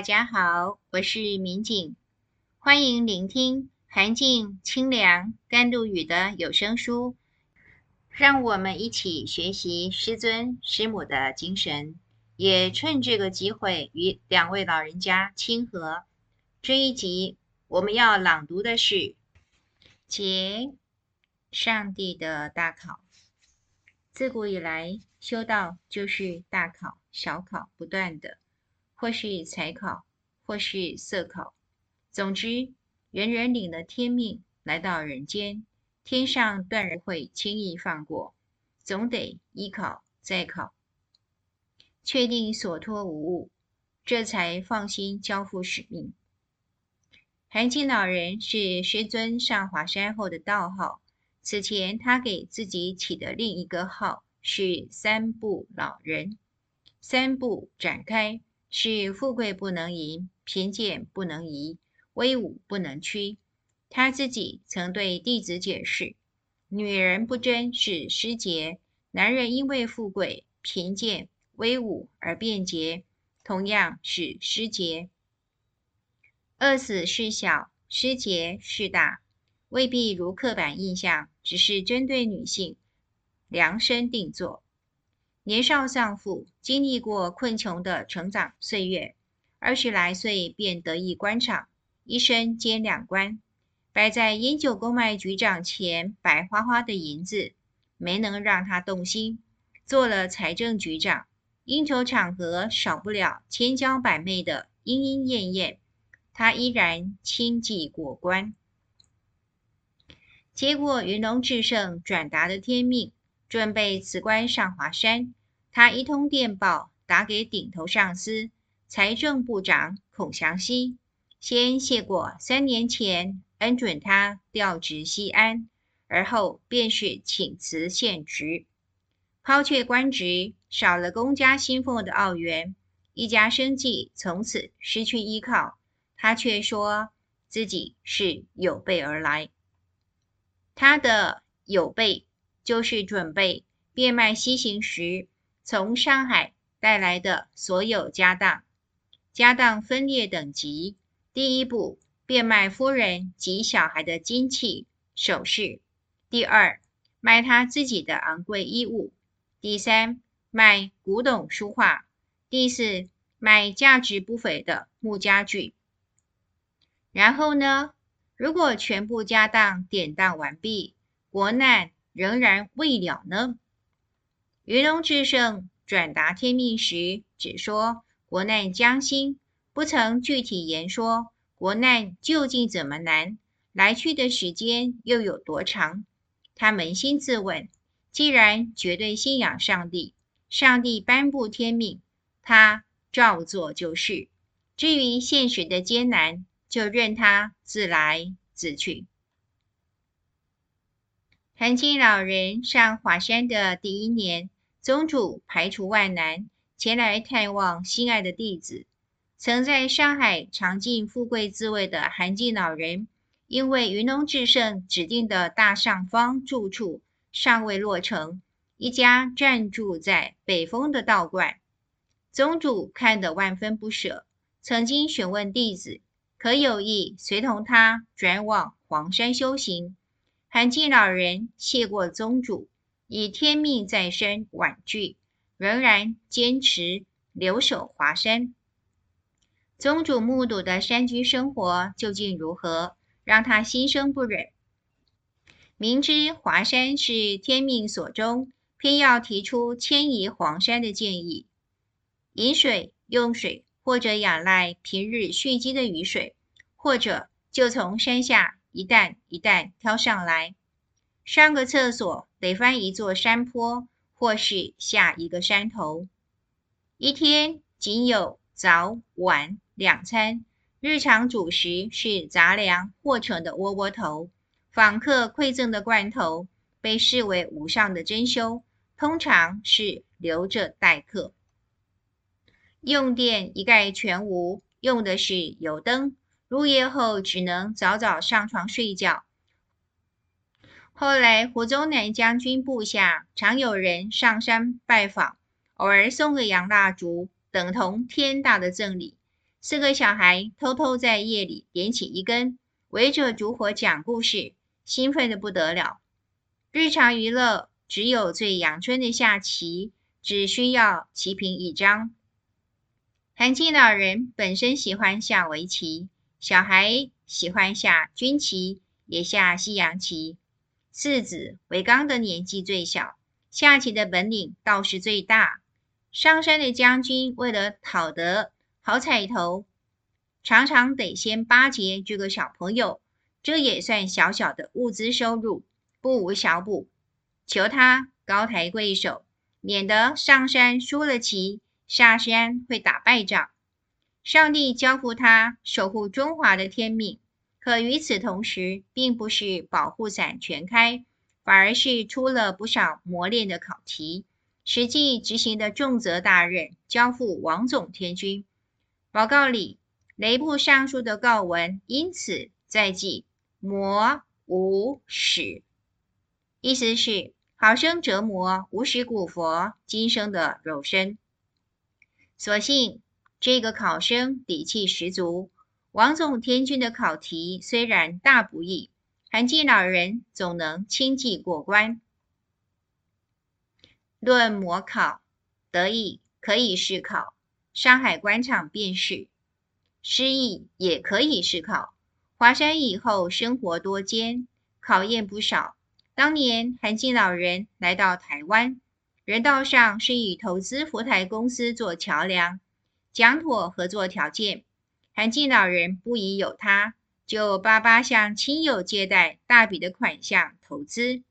大家好，我是民警，欢迎聆听涵静清凉甘露雨的有声书，让我们一起学习师尊师母的精神，也趁这个机会与两位老人家亲和。这一集我们要朗读的是解上帝的大考。自古以来，修道就是大考小考不断的。或是才考，或是色考，总之，人人领了天命来到人间，天上断然会轻易放过，总得一考再考，确定所托无误，这才放心交付使命。涵静老人是师尊上华山后的道号，此前他给自己起的另一个号是三不老人，三不展开。是富贵不能淫，贫贱不能移，威武不能屈。他自己曾对弟子解释：女人不贞是失节，男人因为富贵、贫贱、威武而变节，同样是失节。饿死是小，失节是大，未必如刻板印象，只是针对女性量身定做。年少丧父，经历过困穷的成长岁月，二十来岁便得意官场，一生兼两官，摆在烟酒公卖局长前白花花的银子，没能让他动心。做了财政局长，应酬场合少不了千娇百媚的莺莺燕燕，他依然轻骑过关。结果云龙至圣转达的天命。准备辞官上华山，他一通电报打给顶头上司财政部长孔祥熙，先谢过三年前恩准他调职西安，而后便是请辞现职，抛却官职，少了公家薪俸的澳元，一家生计从此失去依靠。他却说自己是有备而来，他的有备。就是准备变卖西行时从上海带来的所有家当，家当分列等级：第一步，变卖夫人及小孩的金器首饰；第二，卖他自己的昂贵衣物；第三，卖古董书画；第四，卖价值不菲的木家具。然后呢？如果全部家当典当完毕，国难。仍然未了呢。云龙至圣转达天命时，只说国难将兴，不曾具体言说国难究竟怎么难，来去的时间又有多长。他扪心自问：既然绝对信仰上帝，上帝颁布天命，他照做就是。至于现实的艰难，就任他自来自去。涵静老人上华山的第一年，宗主排除万难前来探望心爱的弟子。曾在上海尝尽富贵滋味的涵静老人，因为云龙至圣指定的大上方住处尚未落成，一家暂住在北峰的道观。宗主看得万分不舍，曾经询问弟子，可有意随同他转往黄山修行。涵静老人谢过宗主，以天命在身婉拒，仍然坚持留守华山。宗主目睹的山居生活究竟如何，让他心生不忍。明知华山是天命所终，偏要提出迁移黄山的建议。饮水、用水，或者仰赖平日蓄积的雨水，或者就从山下。一担一担挑上来，上个厕所得翻一座山坡，或是下一个山头。一天仅有早晚两餐，日常主食是杂粮或成的窝窝头。访客馈赠的罐头被视为无上的珍馐，通常是留着待客。用电一概全无，用的是油灯。入夜后只能早早上床睡觉。后来胡宗南将军部下常有人上山拜访，偶尔送个洋蜡烛，等同天大的赠礼。四个小孩偷偷在夜里点起一根，围着烛火讲故事，兴奋得不得了。日常娱乐只有最阳春的下棋，只需要棋盘一张。韩静老人本身喜欢下围棋，小孩喜欢下军棋，也下西洋棋。四子维刚的年纪最小，下棋的本领倒是最大。上山的将军为了讨得好彩头，常常得先巴结这个小朋友，这也算小小的物资收入，不无小补。求他高抬贵手，免得上山输了棋，下山会打败仗。上帝交付他守护中华的天命。可与此同时，并不是保护伞全开，反而是出了不少磨练的考题。实际执行的重责大任交付王总天军。报告里，雷部尚书的告文因此在记磨无始，意思是好生折磨无始古佛今生的肉身。所幸这个考生底气十足。王总天君的考题虽然大不易，韩静老人总能轻骑过关。论模考，得意可以试考，上海官场便是；失意也可以试考。华山以后生活多艰，考验不少。当年韩静老人来到台湾，人道上是以投资福台公司做桥梁，讲妥合作条件。韩静老人不疑有他，就巴巴向亲友借贷大笔的款项投资。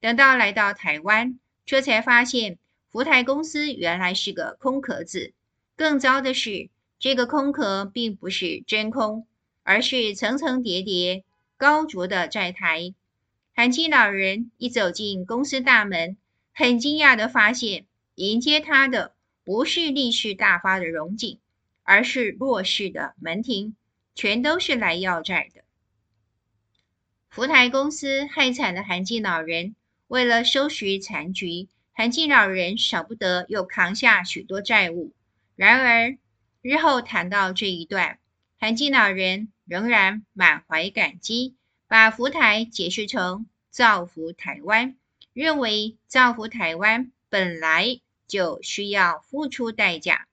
等到来到台湾，这才发现福台公司原来是个空壳子。更糟的是，这个空壳并不是真空，而是层层叠叠、高筑的债台。韩静老人一走进公司大门，很惊讶地发现，迎接他的不是利市大发的荣景。而是弱势的门庭，全都是来要债的。福台公司害惨了韩进老人，为了收拾残局，韩进老人少不得又扛下许多债务。然而日后谈到这一段，韩进老人仍然满怀感激，把福台解释成造福台湾，认为造福台湾本来就需要付出代价。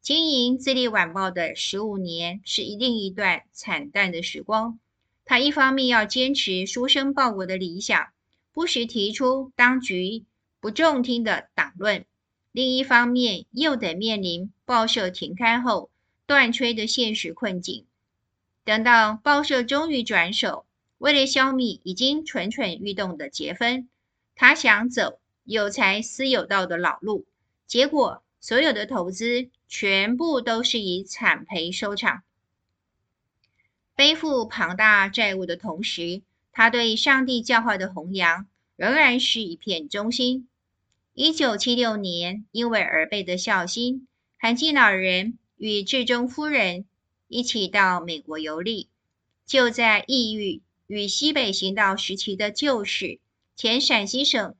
经营自立晚报的十五年是一另一段惨淡的时光。他一方面要坚持书生报国的理想，不时提出当局不中听的党论；另一方面又得面临报社停刊后断炊的现实困境。等到报社终于转手，为了消灭已经蠢蠢欲动的节分，他想走有财私有道的老路，结果所有的投资。全部都是以惨赔收场。背负庞大债务的同时，他对上帝教化的弘扬仍然是一片忠心。一九七六年，因为儿辈的孝心，韩进老人与志忠夫人一起到美国游历。就在异域与西北行道时期的旧史前陕西省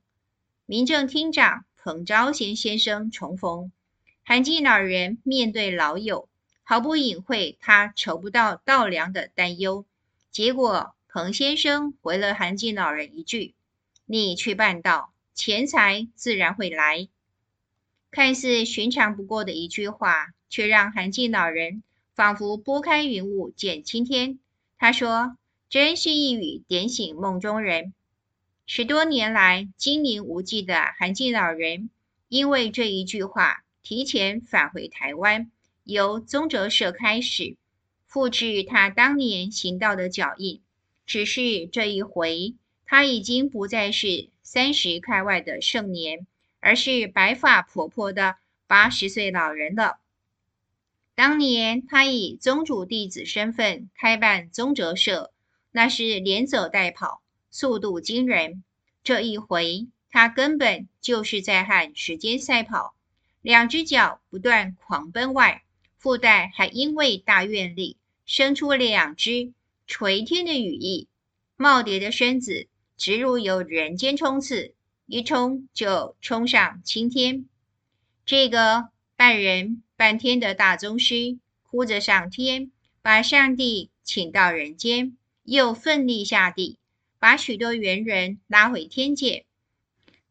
民政厅长彭昭贤先生重逢。韩进老人面对老友，毫不隐晦他筹不到稻粮的担忧。结果，彭先生回了韩进老人一句：“你去办到，钱财自然会来。”看似寻常不过的一句话，却让韩进老人仿佛拨开云雾见青天。他说：“真是一语点醒梦中人。”十多年来精灵无忌的韩静老人，因为这一句话。提前返回台湾，由宗哲社开始复制他当年行道的脚印。只是这一回，他已经不再是三十开外的盛年，而是白发婆婆的八十岁老人了。当年他以宗主弟子身份开办宗哲社，那是连走带跑，速度惊人。这一回，他根本就是在和时间赛跑。两只脚不断狂奔外，腹带还因为大愿力生出两只垂天的羽翼，耄耋的身子直如有人间冲刺，一冲就冲上青天。这个半人半天的大宗师，哭着上天，把上帝请到人间，又奋力下地，把许多猿人拉回天界。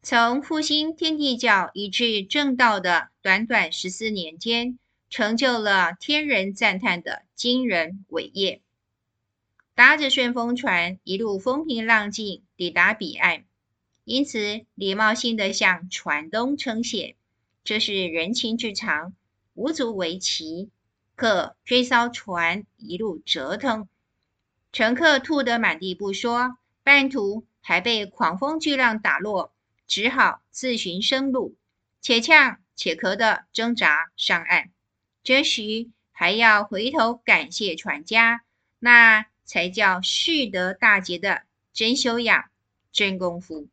从复兴天地教以至正道的短短十四年间，成就了天人赞叹的惊人伟业。搭着顺风船，一路风平浪静，抵达彼岸。因此，礼貌性地向船东称谢，这是人情之常，无足为奇。可这艘船一路折腾，乘客吐得满地不说，半途还被狂风巨浪打落。只好自寻生路，且呛且咳地挣扎上岸。这时还要回头感谢船家，那才叫蓄得大节的真修养、真功夫。